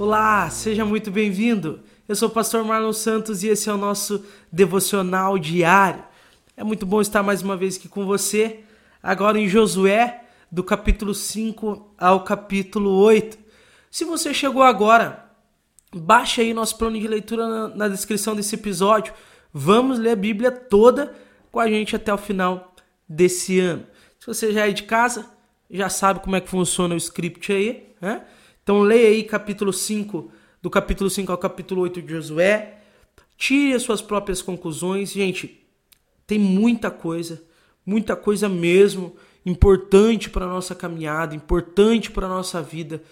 Olá, seja muito bem-vindo. Eu sou o pastor Marlon Santos e esse é o nosso devocional diário. É muito bom estar mais uma vez aqui com você, agora em Josué, do capítulo 5 ao capítulo 8. Se você chegou agora, baixe aí nosso plano de leitura na, na descrição desse episódio. Vamos ler a Bíblia toda com a gente até o final desse ano. Se você já é de casa, já sabe como é que funciona o script aí, né? Então leia aí capítulo 5, do capítulo 5 ao capítulo 8 de Josué. Tire as suas próprias conclusões. Gente, tem muita coisa, muita coisa mesmo importante para nossa caminhada, importante para nossa vida.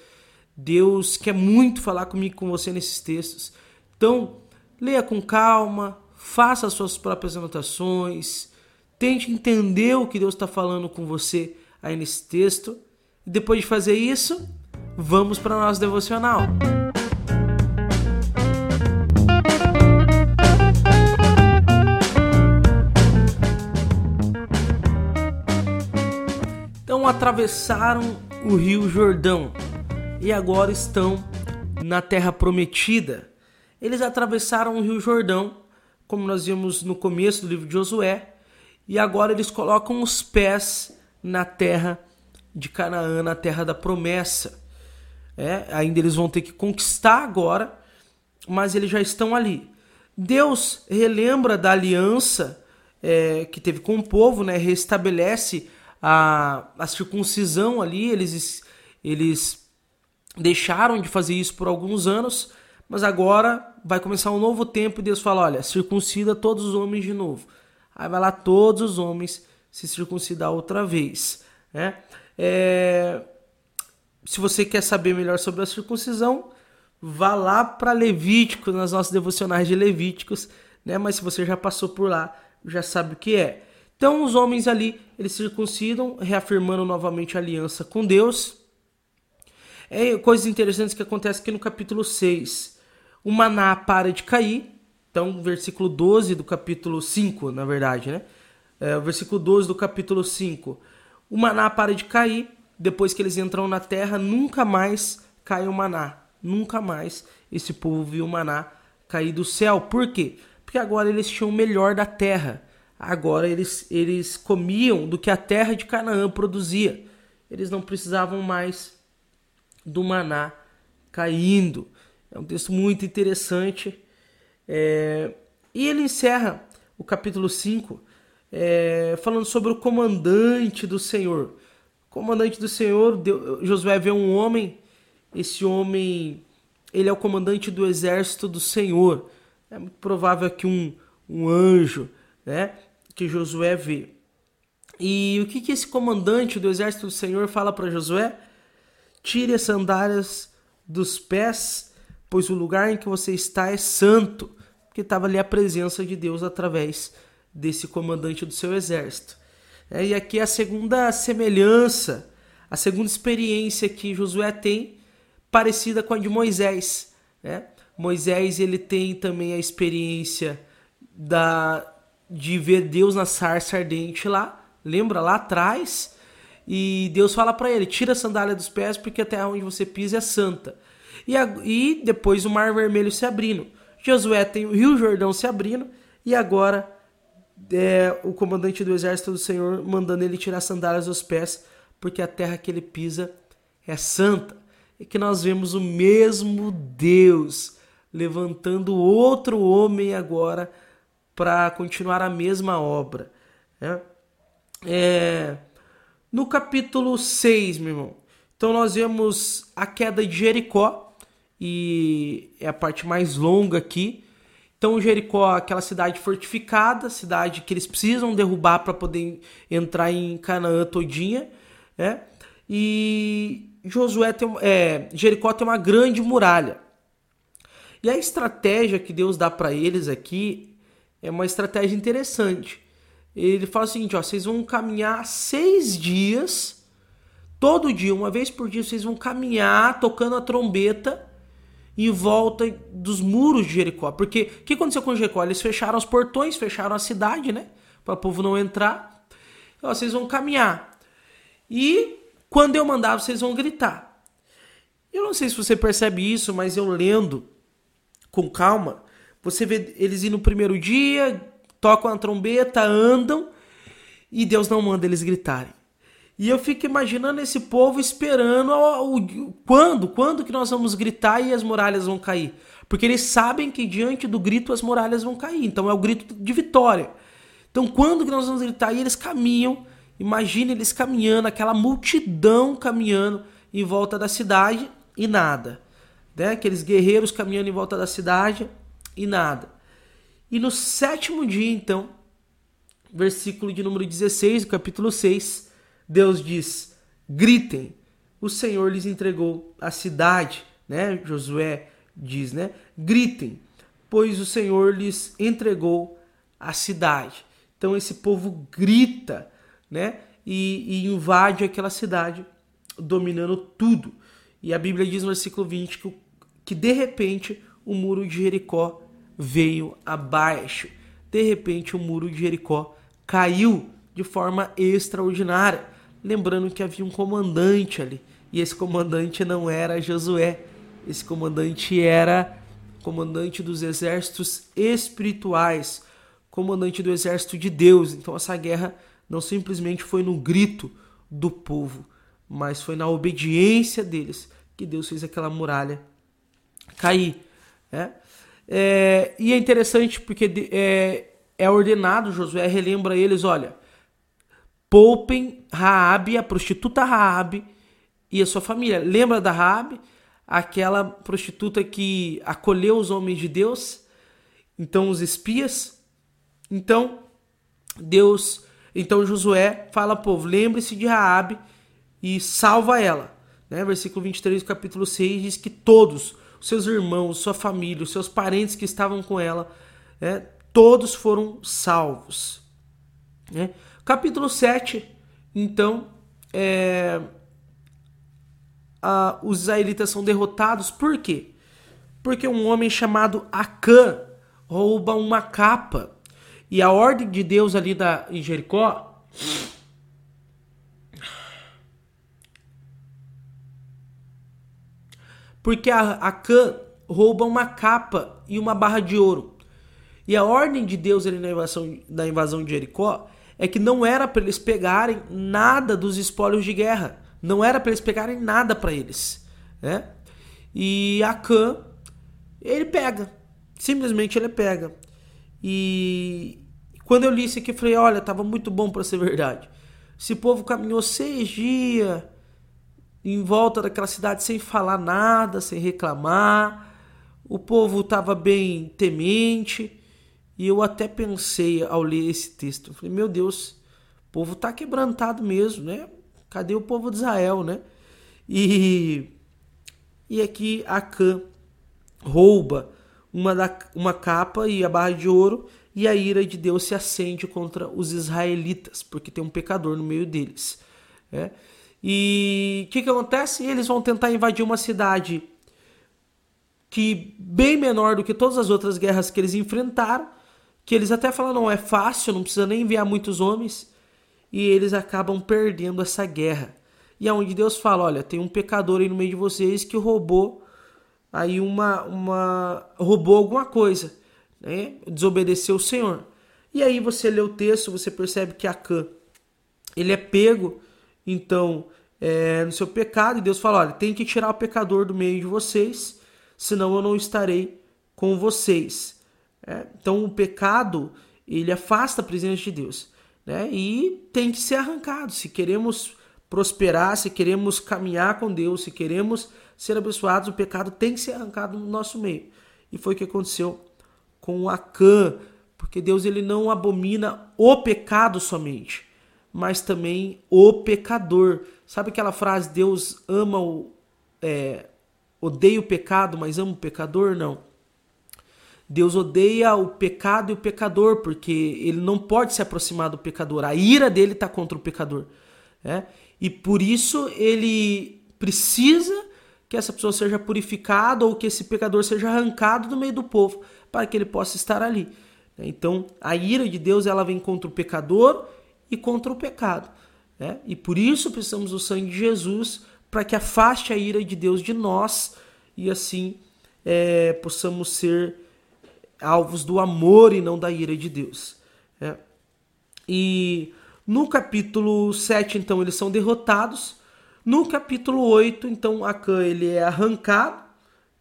Deus quer muito falar comigo com você nesses textos. Então, leia com calma, faça as suas próprias anotações, tente entender o que Deus está falando com você aí nesse texto. E depois de fazer isso, vamos para o nosso devocional. Então atravessaram o rio Jordão e agora estão na terra prometida. Eles atravessaram o rio Jordão, como nós vimos no começo do livro de Josué, e agora eles colocam os pés na terra de Canaã, na terra da promessa. É, ainda eles vão ter que conquistar agora, mas eles já estão ali. Deus relembra da aliança é, que teve com o povo, né? restabelece a, a circuncisão ali. Eles, eles deixaram de fazer isso por alguns anos, mas agora vai começar um novo tempo e Deus fala: olha, circuncida todos os homens de novo. Aí vai lá todos os homens se circuncidar outra vez. Né? É se você quer saber melhor sobre a circuncisão, vá lá para Levítico, nas nossas devocionais de Levíticos, né? Mas se você já passou por lá, já sabe o que é. Então os homens ali, eles circuncidam, reafirmando novamente a aliança com Deus. É coisas interessantes que acontecem aqui no capítulo 6. O maná para de cair. Então, versículo 12 do capítulo 5, na verdade, né? É, versículo 12 do capítulo 5. O maná para de cair depois que eles entram na terra, nunca mais cai o maná. Nunca mais esse povo viu o maná cair do céu. Por quê? Porque agora eles tinham o melhor da terra. Agora eles, eles comiam do que a terra de Canaã produzia. Eles não precisavam mais do maná caindo. É um texto muito interessante. É... E ele encerra o capítulo 5 é... falando sobre o comandante do Senhor comandante do Senhor, Josué vê um homem, esse homem, ele é o comandante do exército do Senhor. É muito provável que um, um anjo, né, que Josué vê. E o que, que esse comandante do exército do Senhor fala para Josué? Tire as sandálias dos pés, pois o lugar em que você está é santo. Porque estava ali a presença de Deus através desse comandante do seu exército. É, e aqui é a segunda semelhança, a segunda experiência que Josué tem, parecida com a de Moisés. Né? Moisés ele tem também a experiência da, de ver Deus na sarça ardente lá, lembra lá atrás? E Deus fala para ele: tira a sandália dos pés, porque a terra onde você pisa é santa. E, a, e depois o Mar Vermelho se abrindo. Josué tem o Rio Jordão se abrindo, e agora é, o comandante do exército do Senhor mandando ele tirar sandálias dos pés, porque a terra que ele pisa é santa. E que nós vemos o mesmo Deus levantando outro homem agora para continuar a mesma obra. Né? É, no capítulo 6, meu irmão, então nós vemos a queda de Jericó, e é a parte mais longa aqui. Então Jericó, aquela cidade fortificada, cidade que eles precisam derrubar para poder entrar em Canaã todinha, né? E Josué tem, é, Jericó tem uma grande muralha. E a estratégia que Deus dá para eles aqui é uma estratégia interessante. Ele fala o seguinte: ó, vocês vão caminhar seis dias, todo dia, uma vez por dia, vocês vão caminhar tocando a trombeta em volta dos muros de Jericó. Porque o que aconteceu com Jericó? Eles fecharam os portões, fecharam a cidade, né? Para o povo não entrar. vocês vão caminhar. E quando eu mandar, vocês vão gritar. Eu não sei se você percebe isso, mas eu lendo com calma, você vê eles ir no primeiro dia, tocam a trombeta, andam e Deus não manda eles gritarem. E eu fico imaginando esse povo esperando o, o, quando, quando que nós vamos gritar e as muralhas vão cair. Porque eles sabem que diante do grito as muralhas vão cair. Então é o grito de vitória. Então quando que nós vamos gritar? E eles caminham. Imagine eles caminhando, aquela multidão caminhando em volta da cidade e nada. Né? Aqueles guerreiros caminhando em volta da cidade e nada. E no sétimo dia, então, versículo de número 16, do capítulo 6, Deus diz: gritem, o Senhor lhes entregou a cidade, né? Josué diz, né? Gritem, pois o Senhor lhes entregou a cidade. Então esse povo grita, né? E, e invade aquela cidade, dominando tudo. E a Bíblia diz no versículo 20 que, que de repente o muro de Jericó veio abaixo. De repente o muro de Jericó caiu de forma extraordinária. Lembrando que havia um comandante ali. E esse comandante não era Josué. Esse comandante era comandante dos exércitos espirituais, comandante do exército de Deus. Então essa guerra não simplesmente foi no grito do povo, mas foi na obediência deles que Deus fez aquela muralha cair. Né? É, e é interessante porque é, é ordenado, Josué relembra eles, olha, poupem Raabe, a prostituta Raabe e a sua família. Lembra da Raabe? Aquela prostituta que acolheu os homens de Deus, então os espias. Então, Deus, então Josué fala ao povo, lembre-se de Raabe e salva ela. Né? Versículo 23 do capítulo 6 diz que todos, os seus irmãos, sua família, os seus parentes que estavam com ela, né? todos foram salvos. Né? Capítulo 7, então, é, a, os israelitas são derrotados, por quê? Porque um homem chamado Acã rouba uma capa. E a ordem de Deus ali da, em Jericó porque Acã rouba uma capa e uma barra de ouro. E a ordem de Deus ali na invasão, na invasão de Jericó é que não era para eles pegarem nada dos espólios de guerra. Não era para eles pegarem nada para eles. Né? E Acã, ele pega. Simplesmente ele pega. E quando eu li isso aqui, eu falei: olha, tava muito bom para ser verdade. Esse povo caminhou seis dias em volta daquela cidade sem falar nada, sem reclamar. O povo estava bem temente. E eu até pensei ao ler esse texto, falei, meu Deus, o povo está quebrantado mesmo, né? Cadê o povo de Israel, né? E, e aqui Acã rouba uma, da, uma capa e a barra de ouro e a ira de Deus se acende contra os israelitas, porque tem um pecador no meio deles. Né? E o que, que acontece? Eles vão tentar invadir uma cidade que bem menor do que todas as outras guerras que eles enfrentaram, que eles até falam, não é fácil, não precisa nem enviar muitos homens, e eles acabam perdendo essa guerra. E é onde Deus fala, olha, tem um pecador aí no meio de vocês que roubou aí uma uma roubou alguma coisa, né? Desobedeceu o Senhor. E aí você lê o texto, você percebe que Acã ele é pego então é, no seu pecado, e Deus fala: olha, tem que tirar o pecador do meio de vocês, senão eu não estarei com vocês. É, então o pecado ele afasta a presença de Deus, né? E tem que ser arrancado. Se queremos prosperar, se queremos caminhar com Deus, se queremos ser abençoados, o pecado tem que ser arrancado no nosso meio. E foi o que aconteceu com Acã, porque Deus ele não abomina o pecado somente, mas também o pecador. Sabe aquela frase, Deus ama o. É, odeia o pecado, mas ama o pecador? Não. Deus odeia o pecado e o pecador, porque ele não pode se aproximar do pecador. A ira dele está contra o pecador. Né? E por isso ele precisa que essa pessoa seja purificada ou que esse pecador seja arrancado do meio do povo para que ele possa estar ali. Então, a ira de Deus ela vem contra o pecador e contra o pecado. Né? E por isso precisamos do sangue de Jesus para que afaste a ira de Deus de nós e assim é, possamos ser alvos do amor e não da ira de Deus. É. E no capítulo 7, então, eles são derrotados. No capítulo 8, então, Acã ele é arrancado.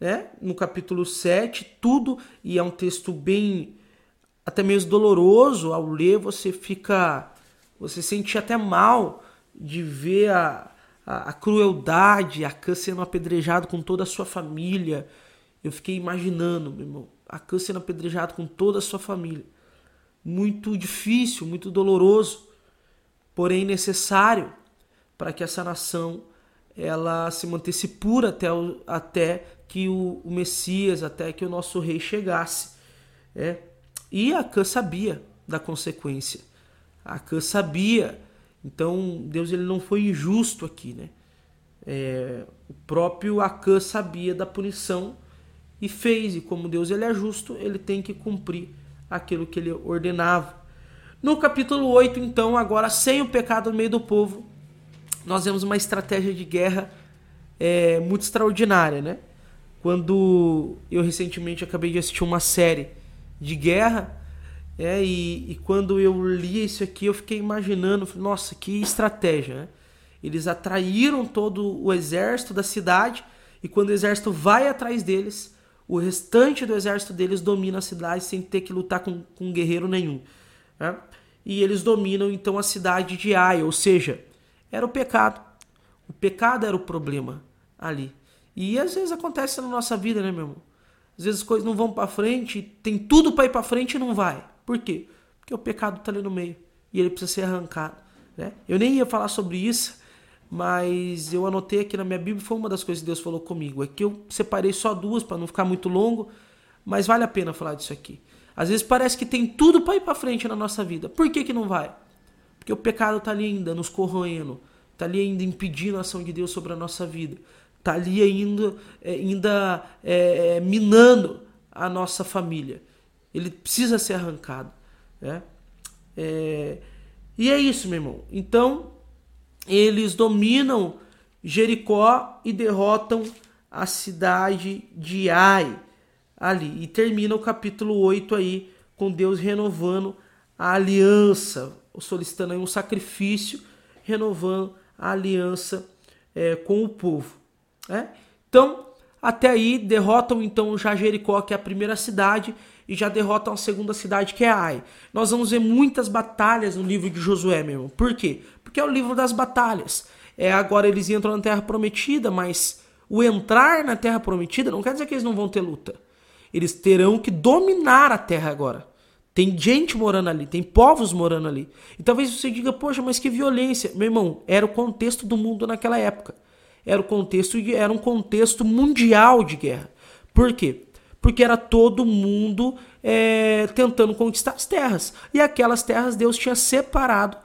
Né? No capítulo 7, tudo, e é um texto bem até mesmo doloroso ao ler, você fica. Você sente até mal de ver a, a, a crueldade, Acã sendo apedrejado com toda a sua família. Eu fiquei imaginando, meu irmão, Acã sendo apedrejado com toda a sua família. Muito difícil, muito doloroso, porém necessário para que essa nação ela se mantesse pura até, o, até que o, o, Messias, até que o nosso rei chegasse. É. E Acã sabia da consequência. Acã sabia então Deus ele não foi injusto aqui, né? É, o próprio Acã sabia da punição e fez, e como Deus ele é justo, ele tem que cumprir aquilo que ele ordenava. No capítulo 8, então, agora sem o pecado no meio do povo, nós vemos uma estratégia de guerra é, muito extraordinária, né? Quando eu recentemente acabei de assistir uma série de guerra, é, e, e, quando eu li isso aqui, eu fiquei imaginando, nossa, que estratégia, né? Eles atraíram todo o exército da cidade, e quando o exército vai atrás deles, o restante do exército deles domina a cidade sem ter que lutar com, com guerreiro nenhum. Né? E eles dominam então a cidade de Ai, ou seja, era o pecado. O pecado era o problema ali. E às vezes acontece na nossa vida, né, meu irmão? Às vezes as coisas não vão para frente, tem tudo para ir para frente e não vai. Por quê? Porque o pecado está ali no meio e ele precisa ser arrancado. Né? Eu nem ia falar sobre isso, mas eu anotei aqui na minha Bíblia, foi uma das coisas que Deus falou comigo. É que eu separei só duas para não ficar muito longo, mas vale a pena falar disso aqui. Às vezes parece que tem tudo para ir para frente na nossa vida. Por que, que não vai? Porque o pecado está ali ainda nos corroendo, está ali ainda impedindo a ação de Deus sobre a nossa vida, está ali ainda, é, ainda é, é, minando a nossa família. Ele precisa ser arrancado. Né? É... E é isso, meu irmão. Então, eles dominam Jericó e derrotam a cidade de Ai ali. E termina o capítulo 8 aí com Deus renovando a aliança, solicitando aí um sacrifício, renovando a aliança é, com o povo. Né? Então, até aí derrotam então já Jericó, que é a primeira cidade, e já derrotam a segunda cidade, que é Ai. Nós vamos ver muitas batalhas no livro de Josué, meu irmão. Por quê? Porque é o livro das batalhas. É, agora eles entram na Terra Prometida, mas o entrar na Terra Prometida não quer dizer que eles não vão ter luta. Eles terão que dominar a terra agora. Tem gente morando ali, tem povos morando ali. E talvez você diga, poxa, mas que violência. Meu irmão, era o contexto do mundo naquela época. Era o contexto era um contexto mundial de guerra. Por quê? Porque era todo mundo é, tentando conquistar as terras. E aquelas terras Deus tinha separado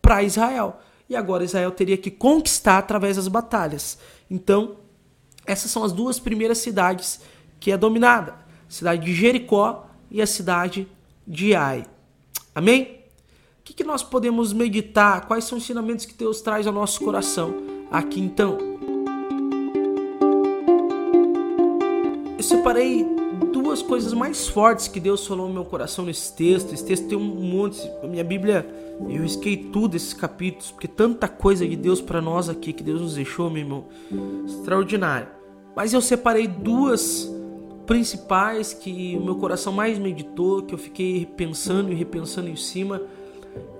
para Israel. E agora Israel teria que conquistar através das batalhas. Então, essas são as duas primeiras cidades que é dominada: a cidade de Jericó e a cidade de Ai. Amém? O que, que nós podemos meditar? Quais são os ensinamentos que Deus traz ao nosso coração aqui então? Eu separei duas coisas mais fortes que Deus falou no meu coração nesse texto. Esse texto tem um monte. Minha Bíblia, eu risquei tudo esses capítulos, porque tanta coisa de Deus para nós aqui que Deus nos deixou, meu irmão. Extraordinário. Mas eu separei duas principais que o meu coração mais meditou, que eu fiquei pensando e repensando em cima.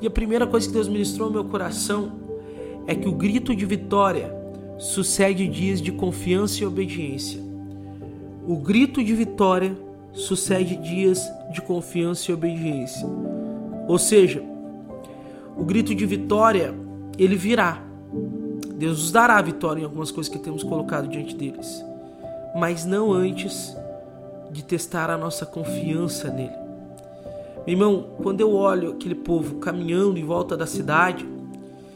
E a primeira coisa que Deus ministrou no meu coração é que o grito de vitória sucede dias de confiança e obediência. O grito de vitória sucede dias de confiança e obediência. Ou seja, o grito de vitória, ele virá. Deus nos dará a vitória em algumas coisas que temos colocado diante deles, mas não antes de testar a nossa confiança nele. Meu irmão, quando eu olho aquele povo caminhando em volta da cidade,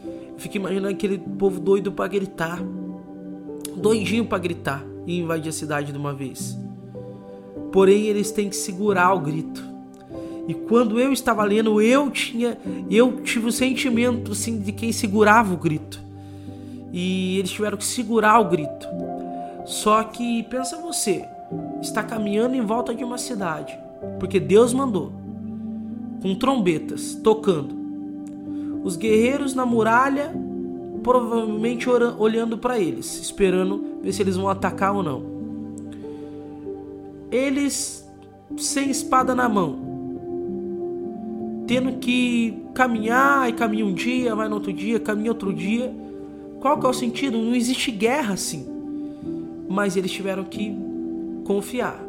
eu fico imaginando aquele povo doido para gritar, doidinho para gritar e invadir a cidade de uma vez. Porém, eles têm que segurar o grito. E quando eu estava lendo, eu tinha, eu tive o sentimento assim de quem segurava o grito. e eles tiveram que segurar o grito. Só que pensa você, está caminhando em volta de uma cidade, porque Deus mandou, com trombetas tocando. Os guerreiros na muralha provavelmente olhando para eles, esperando ver se eles vão atacar ou não. Eles sem espada na mão, tendo que caminhar e caminha um dia, vai no outro dia, caminha outro dia. Qual que é o sentido? Não existe guerra assim. Mas eles tiveram que confiar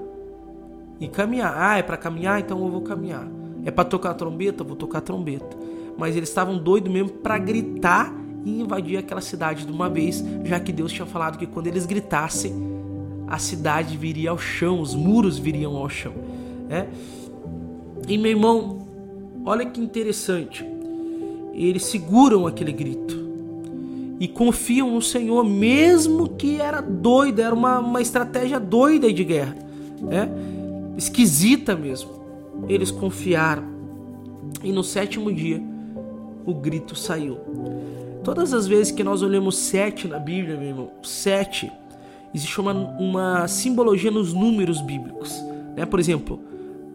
e caminhar. Ah, é para caminhar, então eu vou caminhar. É para tocar trombeta, eu vou tocar trombeta. Mas eles estavam doidos mesmo para gritar e invadir aquela cidade de uma vez, já que Deus tinha falado que quando eles gritassem, a cidade viria ao chão, os muros viriam ao chão. Né? E meu irmão, olha que interessante. Eles seguram aquele grito e confiam no Senhor, mesmo que era doido, era uma, uma estratégia doida de guerra, né? esquisita mesmo. Eles confiaram, e no sétimo dia o grito saiu. Todas as vezes que nós olhamos sete na Bíblia, meu irmão, sete, existe uma, uma simbologia nos números bíblicos. Né? Por exemplo,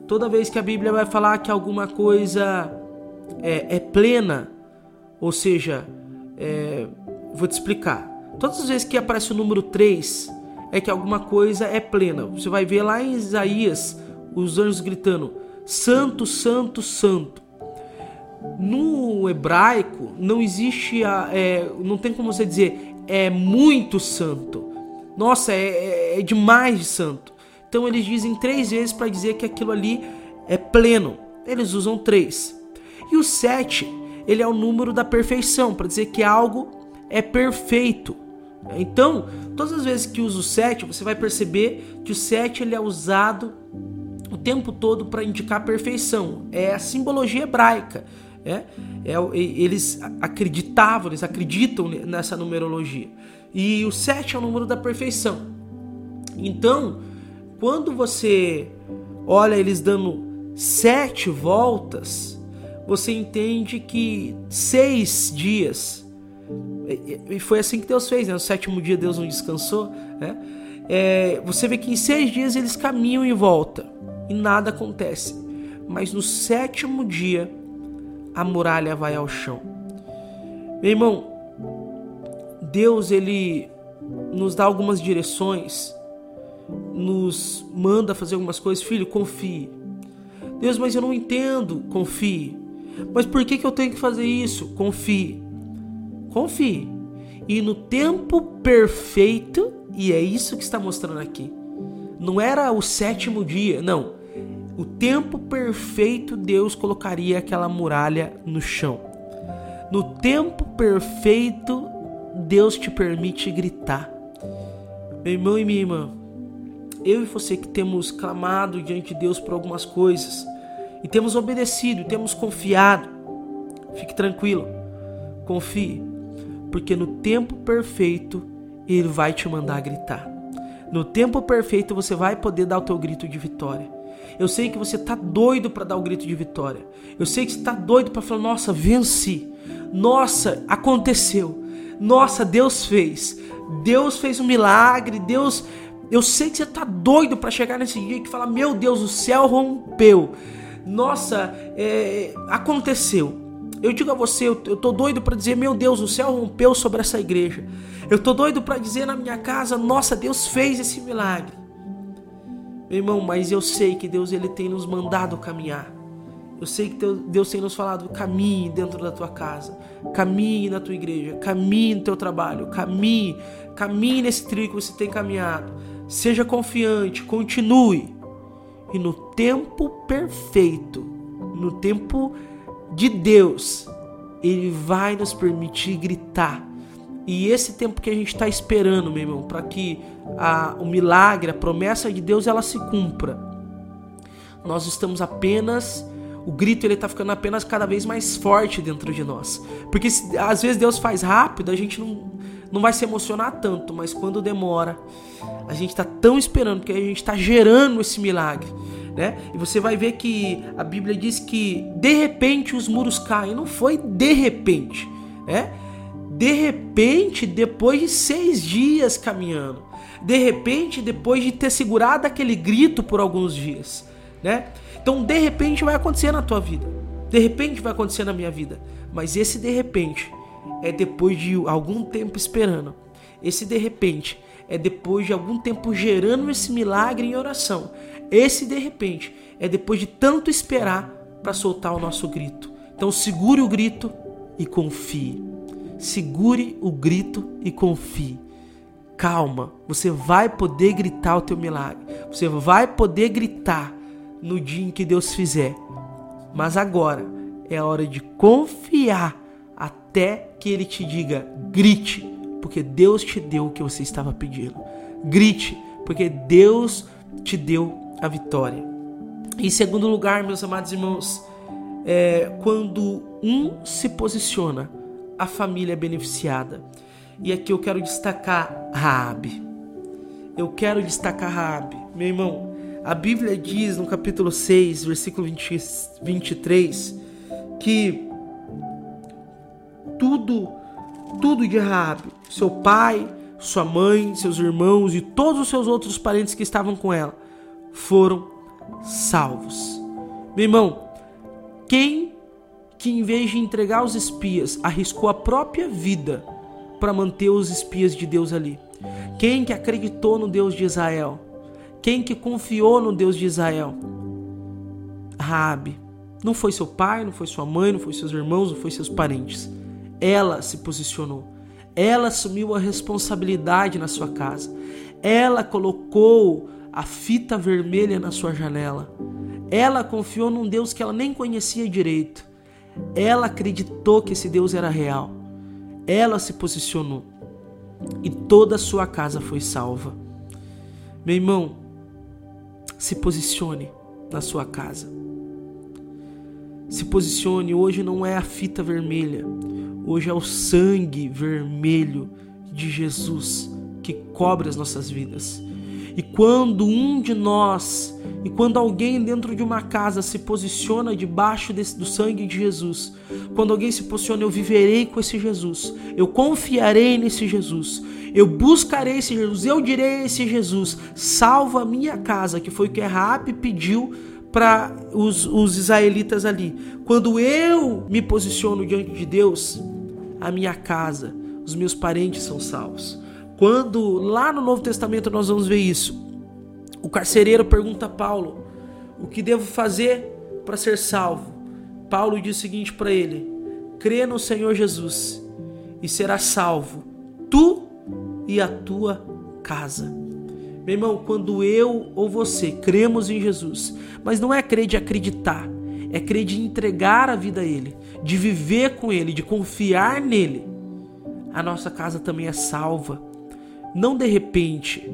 toda vez que a Bíblia vai falar que alguma coisa é, é plena, ou seja, é, Vou te explicar. Todas as vezes que aparece o número 3, é que alguma coisa é plena. Você vai ver lá em Isaías os anjos gritando: Santo, Santo, Santo. No hebraico não existe a, é, não tem como você dizer é muito santo. Nossa, é, é, é demais de santo. Então eles dizem três vezes para dizer que aquilo ali é pleno. Eles usam três. E o sete, ele é o número da perfeição, para dizer que algo é perfeito. Então, todas as vezes que usa o 7, você vai perceber que o 7 ele é usado o tempo todo para indicar perfeição. É a simbologia hebraica. É, é, eles acreditavam, eles acreditam nessa numerologia. E o 7 é o número da perfeição. Então, quando você olha eles dando sete voltas, você entende que seis dias e foi assim que Deus fez, né? No sétimo dia Deus não descansou, né? É, você vê que em seis dias eles caminham em volta e nada acontece. Mas no sétimo dia a muralha vai ao chão. Meu irmão, Deus ele nos dá algumas direções, nos manda fazer algumas coisas. Filho, confie. Deus, mas eu não entendo. Confie. Mas por que, que eu tenho que fazer isso? Confie. Confie. E no tempo perfeito, e é isso que está mostrando aqui. Não era o sétimo dia, não. O tempo perfeito Deus colocaria aquela muralha no chão. No tempo perfeito Deus te permite gritar. Meu irmão e minha irmã, eu e você que temos clamado diante de Deus por algumas coisas e temos obedecido, temos confiado, fique tranquilo, confie porque no tempo perfeito ele vai te mandar gritar. No tempo perfeito você vai poder dar o teu grito de vitória. Eu sei que você tá doido para dar o grito de vitória. Eu sei que você tá doido para falar: "Nossa, venci. Nossa, aconteceu. Nossa, Deus fez. Deus fez um milagre. Deus, eu sei que você tá doido para chegar nesse dia e falar: "Meu Deus, o céu rompeu. Nossa, é, aconteceu. Eu digo a você, eu, eu tô doido para dizer, meu Deus, o céu rompeu sobre essa igreja. Eu tô doido para dizer na minha casa, nossa, Deus fez esse milagre. Meu irmão, mas eu sei que Deus ele tem nos mandado caminhar. Eu sei que Deus tem nos falado, caminhe dentro da tua casa, caminhe na tua igreja, caminhe no teu trabalho, caminhe, caminhe nesse trilho que você tem caminhado. Seja confiante, continue. E no tempo perfeito, no tempo de Deus, Ele vai nos permitir gritar. E esse tempo que a gente está esperando, meu irmão, para que a, o milagre, a promessa de Deus, ela se cumpra. Nós estamos apenas o grito ele está ficando apenas cada vez mais forte dentro de nós. Porque às vezes Deus faz rápido, a gente não, não vai se emocionar tanto, mas quando demora, a gente está tão esperando que a gente está gerando esse milagre né? E você vai ver que a Bíblia diz que de repente os muros caem. Não foi de repente, né? De repente, depois de seis dias caminhando, de repente, depois de ter segurado aquele grito por alguns dias, né? Então, de repente, vai acontecer na tua vida, de repente, vai acontecer na minha vida, mas esse de repente é depois de algum tempo esperando, esse de repente é depois de algum tempo gerando esse milagre em oração, esse de repente é depois de tanto esperar para soltar o nosso grito. Então, segure o grito e confie segure o grito e confie. Calma, você vai poder gritar o teu milagre. Você vai poder gritar no dia em que Deus fizer. Mas agora é a hora de confiar até que ele te diga: grite, porque Deus te deu o que você estava pedindo. Grite, porque Deus te deu a vitória. Em segundo lugar, meus amados irmãos, é quando um se posiciona a família beneficiada. E aqui eu quero destacar Raabe. Eu quero destacar Raabe. Meu irmão, a Bíblia diz no capítulo 6, versículo 20, 23, que tudo, tudo de Raabe, seu pai, sua mãe, seus irmãos e todos os seus outros parentes que estavam com ela, foram salvos. Meu irmão, quem que, em vez de entregar os espias, arriscou a própria vida para manter os espias de Deus ali? Quem que acreditou no Deus de Israel? Quem que confiou no Deus de Israel? Raabe. Não foi seu pai, não foi sua mãe, não foi seus irmãos, não foi seus parentes. Ela se posicionou. Ela assumiu a responsabilidade na sua casa. Ela colocou a fita vermelha na sua janela. Ela confiou num Deus que ela nem conhecia direito. Ela acreditou que esse Deus era real. Ela se posicionou. E toda a sua casa foi salva. Meu irmão, se posicione na sua casa. Se posicione. Hoje não é a fita vermelha. Hoje é o sangue vermelho de Jesus que cobre as nossas vidas. E quando um de nós, e quando alguém dentro de uma casa se posiciona debaixo desse, do sangue de Jesus, quando alguém se posiciona, eu viverei com esse Jesus, eu confiarei nesse Jesus, eu buscarei esse Jesus, eu direi a esse Jesus, salva a minha casa, que foi o que Raab pediu para os, os israelitas ali. Quando eu me posiciono diante de Deus, a minha casa, os meus parentes são salvos. Quando lá no Novo Testamento nós vamos ver isso, o carcereiro pergunta a Paulo: O que devo fazer para ser salvo? Paulo diz o seguinte para ele: Crê no Senhor Jesus e será salvo, tu e a tua casa. Meu irmão, quando eu ou você cremos em Jesus, mas não é crer de acreditar, é crer de entregar a vida a Ele, de viver com Ele, de confiar nele, a nossa casa também é salva não de repente,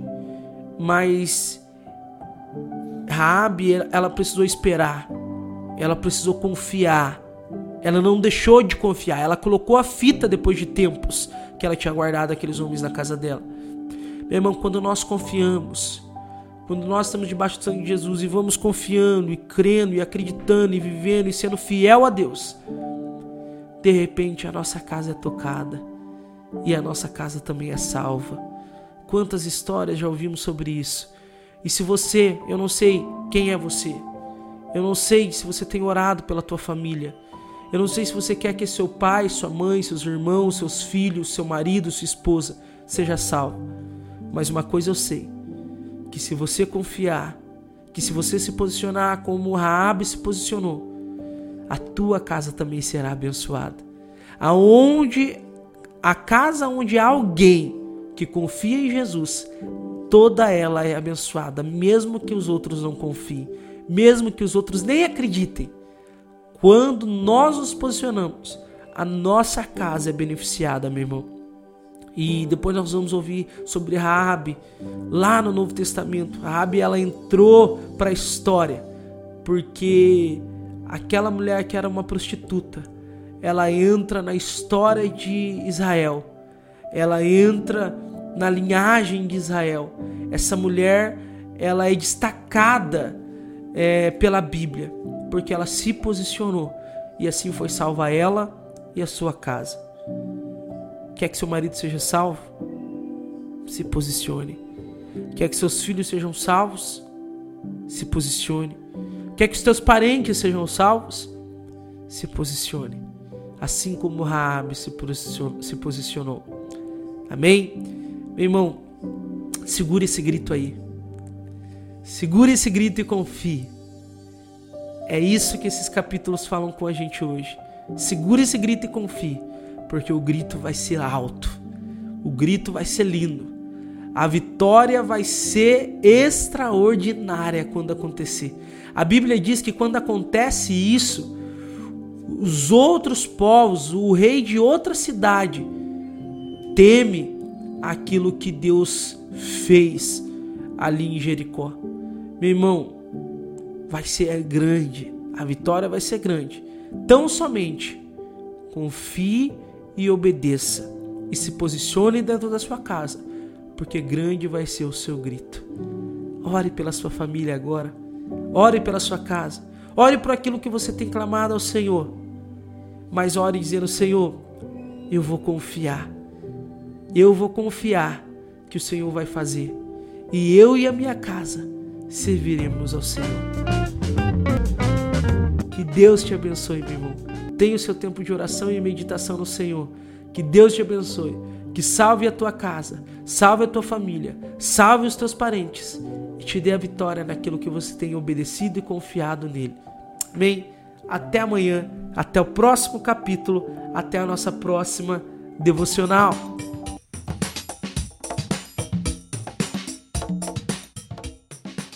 mas Raabe ela precisou esperar, ela precisou confiar, ela não deixou de confiar, ela colocou a fita depois de tempos que ela tinha guardado aqueles homens na casa dela. Meu irmão, quando nós confiamos, quando nós estamos debaixo do sangue de Jesus e vamos confiando e crendo e acreditando e vivendo e sendo fiel a Deus, de repente a nossa casa é tocada e a nossa casa também é salva. Quantas histórias já ouvimos sobre isso? E se você, eu não sei quem é você, eu não sei se você tem orado pela tua família, eu não sei se você quer que seu pai, sua mãe, seus irmãos, seus filhos, seu marido, sua esposa seja salvo. Mas uma coisa eu sei, que se você confiar, que se você se posicionar como Raabe se posicionou, a tua casa também será abençoada. Aonde a casa onde alguém que confia em Jesus, toda ela é abençoada, mesmo que os outros não confiem, mesmo que os outros nem acreditem. Quando nós nos posicionamos, a nossa casa é beneficiada, meu irmão. E depois nós vamos ouvir sobre Raabe lá no Novo Testamento. Raabe ela entrou para a história porque aquela mulher que era uma prostituta, ela entra na história de Israel. Ela entra na linhagem de Israel. Essa mulher, ela é destacada é, pela Bíblia, porque ela se posicionou e assim foi salva ela e a sua casa. Quer que seu marido seja salvo? Se posicione. Quer que seus filhos sejam salvos? Se posicione. Quer que os teus parentes sejam salvos? Se posicione. Assim como posicionou, se posicionou. Amém? Meu irmão, segure esse grito aí. Segure esse grito e confie. É isso que esses capítulos falam com a gente hoje. Segure esse grito e confie, porque o grito vai ser alto. O grito vai ser lindo. A vitória vai ser extraordinária quando acontecer. A Bíblia diz que quando acontece isso, os outros povos, o rei de outra cidade, teme aquilo que Deus fez ali em Jericó. Meu irmão, vai ser grande, a vitória vai ser grande. Tão somente confie e obedeça e se posicione dentro da sua casa, porque grande vai ser o seu grito. Ore pela sua família agora. Ore pela sua casa. Ore por aquilo que você tem clamado ao Senhor. Mas ore dizendo: Senhor, eu vou confiar. Eu vou confiar que o Senhor vai fazer. E eu e a minha casa serviremos ao Senhor. Que Deus te abençoe, meu irmão. Tenha o seu tempo de oração e meditação no Senhor. Que Deus te abençoe. Que salve a tua casa, salve a tua família, salve os teus parentes e te dê a vitória naquilo que você tem obedecido e confiado nele. Amém? Até amanhã, até o próximo capítulo, até a nossa próxima devocional.